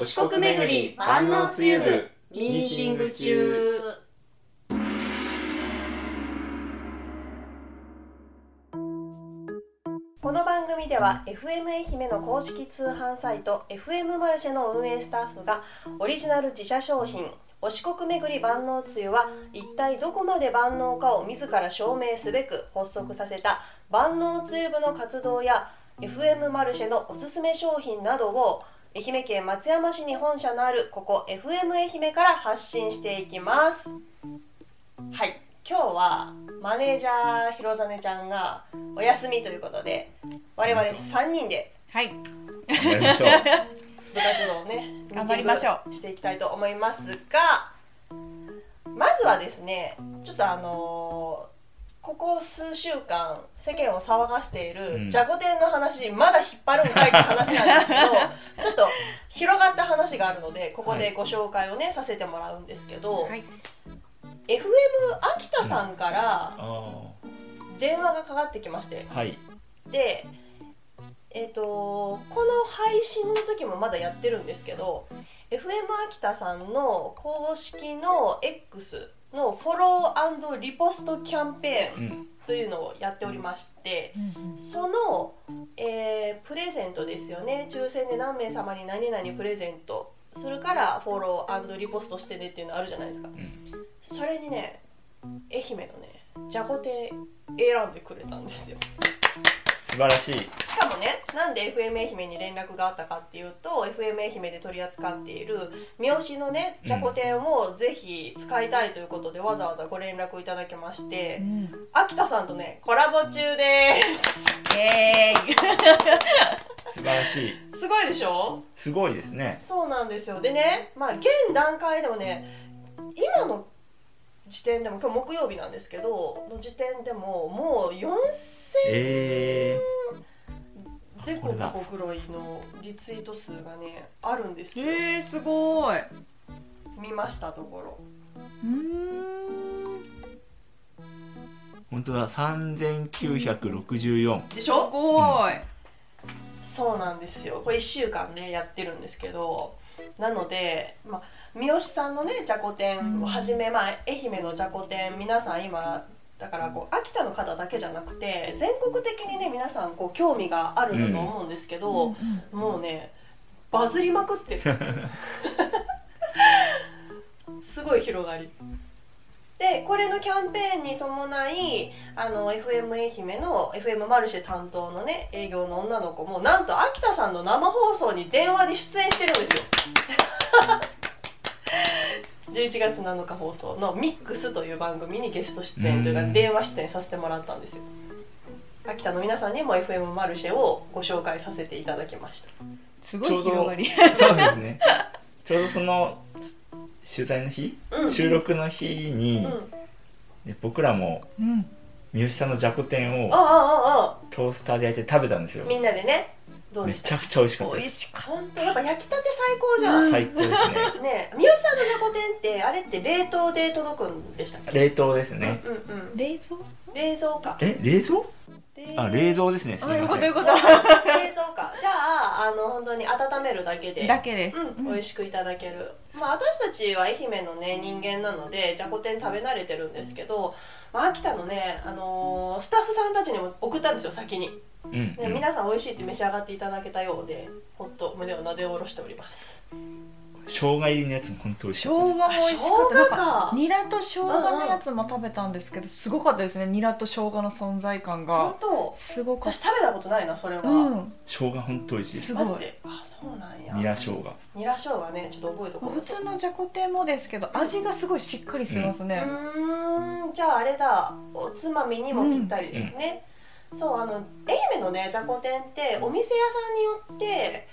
四国巡り万能つゆ部ミーティング中。この番組では FM 愛媛の公式通販サイト FM マルシェの運営スタッフがオリジナル自社商品お四国巡り万能つゆは一体どこまで万能かを自ら証明すべく発足させた万能つゆ部の活動や FM マルシェのおすすめ商品などを愛媛県松山市に本社のあるここ FM 愛媛から発信していきます。はい。今日はマネージャーひろざねちゃんがお休みということで我々3人ではい。やりましょう。部活動をね頑張りましょう。していきたいと思いますがまずはですねちょっとあのーここ数週間世間を騒がしているうん。じゃこ天の話、まだ引っ張るんかいって話なんですけど ちょっと広がった話があるのでここでご紹介をね、させてもらうんですけど、はい。FM 秋田さんからあ電話がかかってきまして。あ、はい。でえっ、とこの配信の時もまだやってるんですけど FM 秋田さんの公式の X のフォローリポストキャンペーンうん。というのをやっておりましてうんその、えープレゼントですよね抽選で何名様に何々プレゼントするからフォローリポストしてねっていうのあるじゃないですかうん。それにね愛媛のねじゃこ天選んでくれたんですよ素晴らしい。しかもねなんで FM 愛媛に連絡があったかっていうと FM 愛媛で取り扱っている三好のねじゃこ天をぜひ使いたいということでわざわざご連絡いただきましてうん。秋田さんとねコラボ中です。イエーイ。素晴らしい。すごいでしょ？すごいですね。そうなんですよ。でねまあ現段階でもね今の時点でも今日木曜日なんですけどの時点でももう4000えでここれだ。こぐらいのリツイート数がねあるんですよ、えー、すごい。見ましたところ。うーん。ー、本当だ。三千九百六十四。すでしょ？ごい、そうなんですよ。これ1週間ねやってるんですけど。なので、まあ、三好さんのねじゃこ天をはじめ、まあ、愛媛のじゃこ天皆さん今だからこう秋田の方だけじゃなくて全国的にね皆さんこう興味があるんだと思うんですけど、もうねバズりまくってる。すごい広がり。でこれのキャンペーンに伴いあの FM 愛媛の FM マルシェ担当のね営業の女の子もなんと秋田さんの生放送に電話で出演してるんですよ11月7日放送の「ミックス」という番組にゲスト出演というかうん。電話出演させてもらったんですよ。秋田の皆さんにも FM マルシェをご紹介させていただきました。すごい広がり。そうですね。ちょうどその取材の日、うん。収録の日に、うん。で僕らもうん。三好さんのじゃこ天をトースターで焼いて食べたんですよ。あ。みんなでねどうめでした？ちゃくちゃ美味しかったです。美味しかっ本当やっぱ焼きたて最高じゃん、うん最高ですね。ねえ三好さんのじゃこ天ってあれって冷凍で届くんでしたっけ？冷凍ですね。うんうんた冷蔵？冷蔵かえ、冷蔵？あ、冷蔵ですね。すあよみません。かったよかったああの本当に温めるだけで。だけです、うん、美味しくいただける、まあ私たちは愛媛のね人間なのでじゃこ天食べ慣れてるんですけど、まあ、秋田のね、あのースタッフさんたちにも送ったんですよ先に、うん、ね皆さん美味しいって召し上がっていただけたようでほっと胸をなで下ろしております生姜入りのやつも本当美味し生かった。姜も美味しかニラと生姜のやつも食べたんですけどすごかったですね。ニラと生姜の存在感本が当？すごかっ私食べたことないなそれは、たうん。生姜本当美味しいです。すごい。マジで？あそうなんや。ニラ生姜。ニラ生姜ね。ちょっと覚えとこう。普通のじゃこ天もですけど味がすごいしっかりしてますね、うーん。じゃああれだ。おつまみにもぴったりですね、そうあの愛媛のねじゃこ天ってお店屋さんによって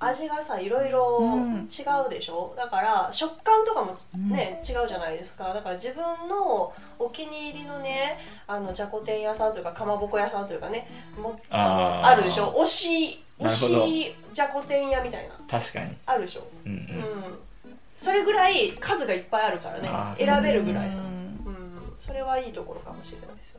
味がさいろいろうん。違うでしょ、だから食感とかもね、違うじゃないですか。だから自分のお気に入りのねあのじゃこ天屋さんというかかまぼこ屋さんというかねもああるでしょ？推し推しじゃこ天屋みたいな。確かに。あるでしょ？うんうん、うん。それぐらい数がいっぱいあるからね。選べるぐらい。さうんうん。それはいいところかもしれないですよ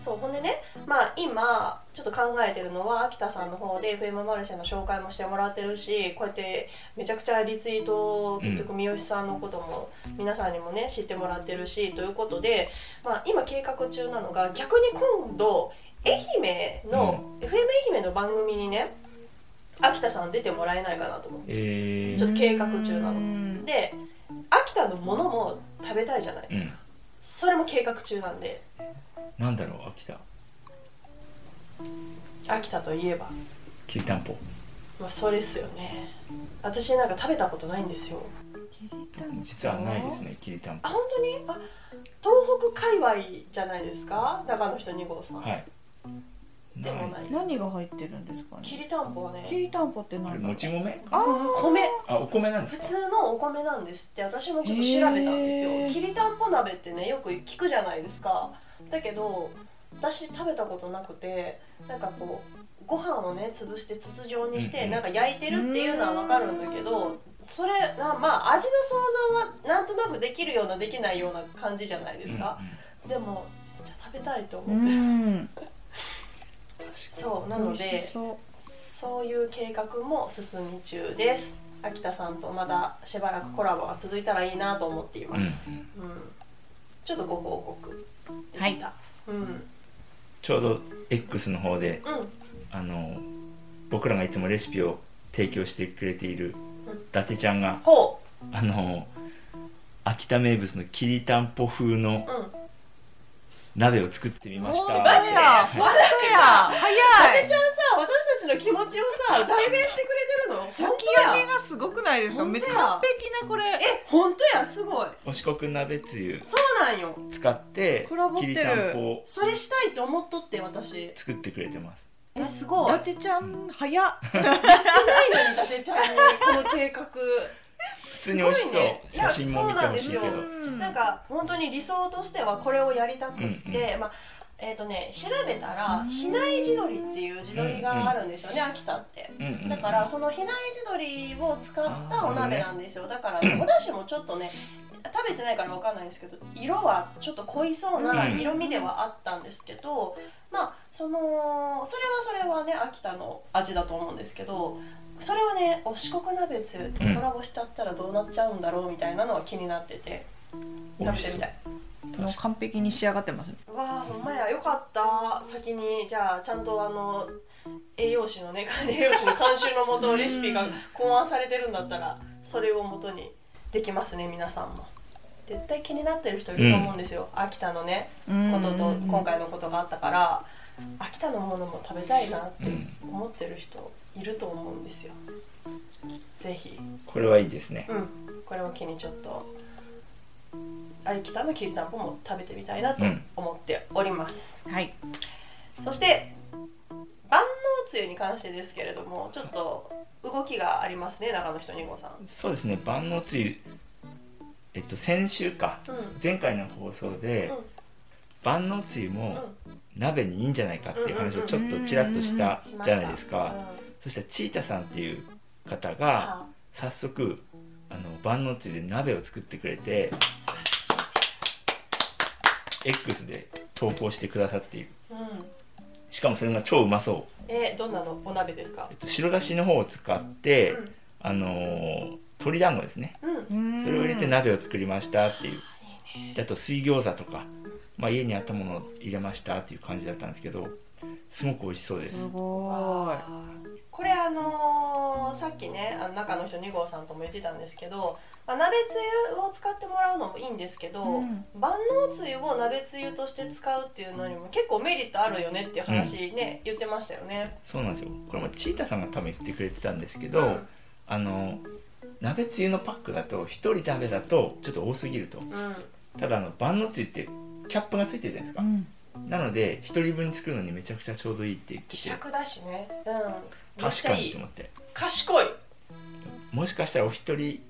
そうほんでねまあ今ちょっと考えてるのは秋田さんの方で FM マルシェの紹介もしてもらってるしこうやってめちゃくちゃリツイート結局三好さんのことも皆さんにもね知ってもらってるしということで、まあ、今計画中なのが逆に今度愛媛の、FM 愛媛の番組にね秋田さん出てもらえないかなと思ってえー、ちょっと計画中なの。うんで秋田のものも食べたいじゃないですか、それも計画中なんで。なんだろう秋田。秋田といえば。きりたんぽ。まあそうですよね。私なんか食べたことないんですよ。実はないですねきりたんぽ。あ本当に？あ東北界隈じゃないですか？長野人2号さん、はいでもない。何が入ってるんですかきねりたんぽはね。きりたんぽって何だもち米？あ米。あお米なんです普か通のお米なんですって私もちょっと調べたんですよ、へー。きりたんぽ鍋ってねよく聞くじゃないですか。だけど私食べたことなくてなんかこうご飯をね潰して筒状にして、うんうん。なんか焼いてるっていうのはわかるんだけどそれなまあ味の想像はなんとなくできるようなできないような感じじゃないですか、でもめっちゃ食べたいとう思って。る、んそうなのでしそういう計画も進み中です。秋田さんとまだしばらくコラボが続いたらいいなと思っています、うん。うん。ちょっとご報告でした、うん。ちょうど X の方でうん。あの僕らがいつもレシピを提供してくれているうん。伊達ちゃんがほあの秋田名物のきりたんぽ風のううん鍋を作ってみました。マジで本当や早い。伊達ちゃんさ私たちの気持ちをさ代弁してくれてるの？先本読みがすごくないですか？めっちゃ完璧なこれ。え本当や。すごい。お四国鍋つゆ。そうなんよ。使ってコラボってる。きりたんぽ。をそれしたいと思っとって私。作ってくれてます。えすごい。伊達ちゃん早っ。ないのに伊達ちゃんに。この計画。普通に美味しそう、すごいね。いや写真も見てほしいけど。そうなんですよ。なんか本当に理想としてはこれをやりたくって、うんまあえっ、とね調べたら比内地鶏っていう地鶏があるんですよね、秋田って。うんうんだからその比内地鶏を使ったお鍋なんですよ。だからねお出汁もちょっとね食べてないからわかんないんですけど色はちょっと濃いそうな色味ではあったんですけど、まあそのそれはそれはね秋田の味だと思うんですけどそれはねお四国鍋つゆとコラボしちゃったらどうなっちゃうんだろうみたいなのは気になってて。う。食べてみたい。もう完璧に仕上がってます。うわあほんまやよかった。先にじゃあちゃんとあの栄養士のね管理栄養士の監修のもとレシピが考案されてるんだったらそれをもとにできますね皆さんも。絶対気になってる人いると思うんですよ、秋田のねことと今回のことがあったから秋田のものも食べたいなって思ってる人いると思うんですよ。ぜひ。これはいいですね。うん。これを機にちょっと秋田のきりたんぽも食べてみたいなと思っております、はい。そして万能つゆに関してですけれどもちょっと動きがありますね長野人2号さん。そうですね。万能つゆえっと先週かうん。前回の放送でうん。万能つゆも鍋にいいんじゃないかっていう話をちょっとちらっとした。じゃないですか。うんそしたらチータさんっていう方があ早速あの万能つゆで鍋を作ってくれて X で投稿してくださっている。うん。しかもそれが超うまそう、えどんなの？お鍋ですか？えっと、白だしの方を使って、あのー鶏団子ですね。うん、うん、それを入れて鍋を作りましたっていう。であと水餃子とか、まあ、家にあったものを入れましたっていう感じだったんですけどすごく美味しそうです。すごいこれあのーさっきねあの中の人2号さんとも言ってたんですけど、まあ、鍋つゆを使ってもらうのもいいんですけど、うん。万能つゆを鍋つゆとして使うっていうのにも結構メリットあるよねっていう話ね、言ってましたよね。そうなんですよ。これもチータさんが多分言ってくれてたんですけど、うん。あの鍋つゆのパックだと1人鍋だとちょっと多すぎると。うん。ただあの万能つゆってキャップがついてるじゃないですか、うん。なので1人分作るのにめちゃくちゃちょうどいいって言ってて。希釈だしね、うん、確かにと思って。賢い。もしかしたらお一人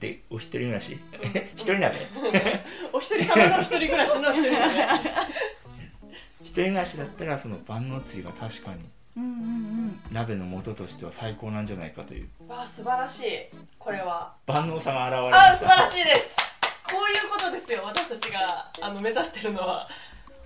でお一人暮らし？一人鍋？お一人様の一人暮らしの一人鍋。一人暮らしだったらその万能つゆが確かにうんうん鍋の素としては最高なんじゃないかという。わあ素晴らしい。これは。万能さが現れまあした。素晴らしいです。こういうことですよ。私たちがあの目指してるのは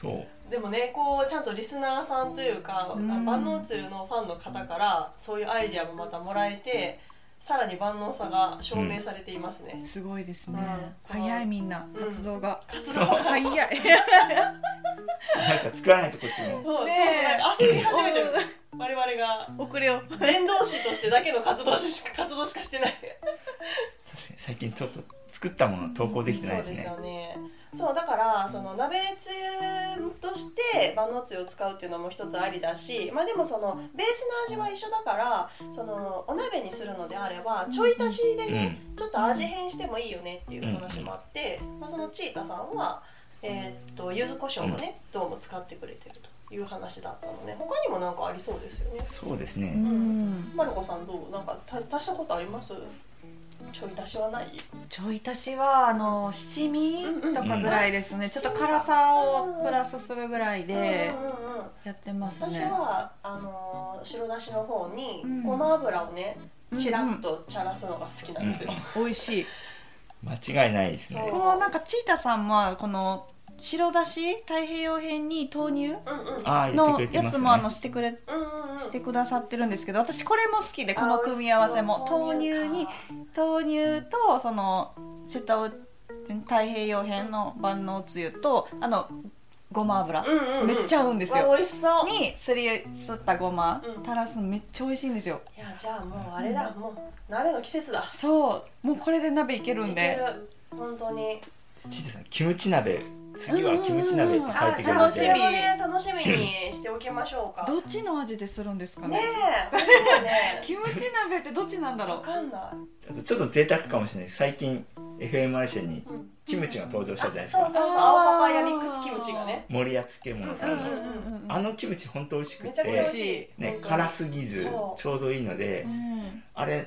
そう。でもねこうちゃんとリスナーさんというか、うん。万能つゆのファンの方からそういうアイディアもまたもらえてさらに万能さが証明されていますね、すごいですね、うん。早いみんなうん。活動が、活動早い。なんか作らないとこっちも。そうそうそう焦り始めてる。我々が。遅れよ伝道師としてだけの活動しか活動しかしてない。最近ちょっと作ったもの投稿できてないですね。そうですよねそうだからその鍋つゆとして万能つゆを使うっていうのも一つありだしまあでもそのベースの味は一緒だからそのお鍋にするのであればちょい足しでね、ちょっと味変してもいいよねっていう話もあって、まあ、そのチータさんはえーっと柚子胡椒をね、どうも使ってくれてるという話だったので他にもなんかありそうですよね。そうですね、うん。マルコさんどう？なんかた足したことあります？ちょい足しはない？ちょい足しはあの七味とかぐらいですね、ちょっと辛さをプラスするぐらいでうんうんうんやってます私ね、はあのー白だしの方にうん。ごま油をねうんちらっと茶らすのが好きなんですよ。美味しい。間違いないですね。このなんかチータさんはこの白だし太平洋編に豆乳のやつもあのしてくれうんうんうんしてくださってるんですけど私これも好きでこの組み合わせも。豆乳に豆乳とその瀬戸太平洋編の万能つゆとあのごま油、うんうんうん。めっちゃ合うんですわよ美味しそう。いにすりすったごま。うん。垂らすのめっちゃ美味しいんですよ。やじゃあもうあれだ。もう鍋の季節だ。そう。もうこれで鍋いけるんいけでる。本当に。ちいてさんキムチ鍋次はキムチ鍋って書いあてくれれてもね楽しみにしておきましょうか。どっちの味でするんですかね。ね。え キムチ鍋ってどっちなんだろわうかんない。ちょっと贅沢かもしれない。最近 FM マルシェにうん。キムチが登場したじゃないですか。そうそうそう。青パパイヤミックスキムチがね。森屋漬物さんの、うんうんうん。あのキムチ本当美味しくめちゃくちゃ美味てしい。ね辛すぎずちょうどいいのでうん。あれ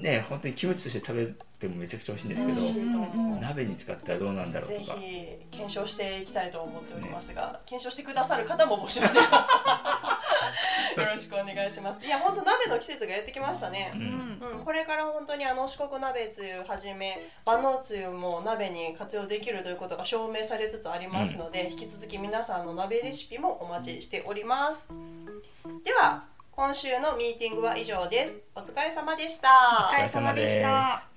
ね本当にキムチとして食べてもめちゃくちゃ美味しいんですけいと思う、うんうんど鍋に使ったらどうなんだろうぜとか。ひ検証していきたいと思っておりますが、検証してくださる方も募集しています。よろしくお願いします。いや、本当鍋の季節がやってきましたね。う。ん。うん、これから本当にあの四国鍋つゆはじめ万能つゆも鍋に活用できるということが証明されつつありますので、引き続き皆さんの鍋レシピもお待ちしております。では今週のミーティングは以上です。お疲れ様でした。お疲れ様でした。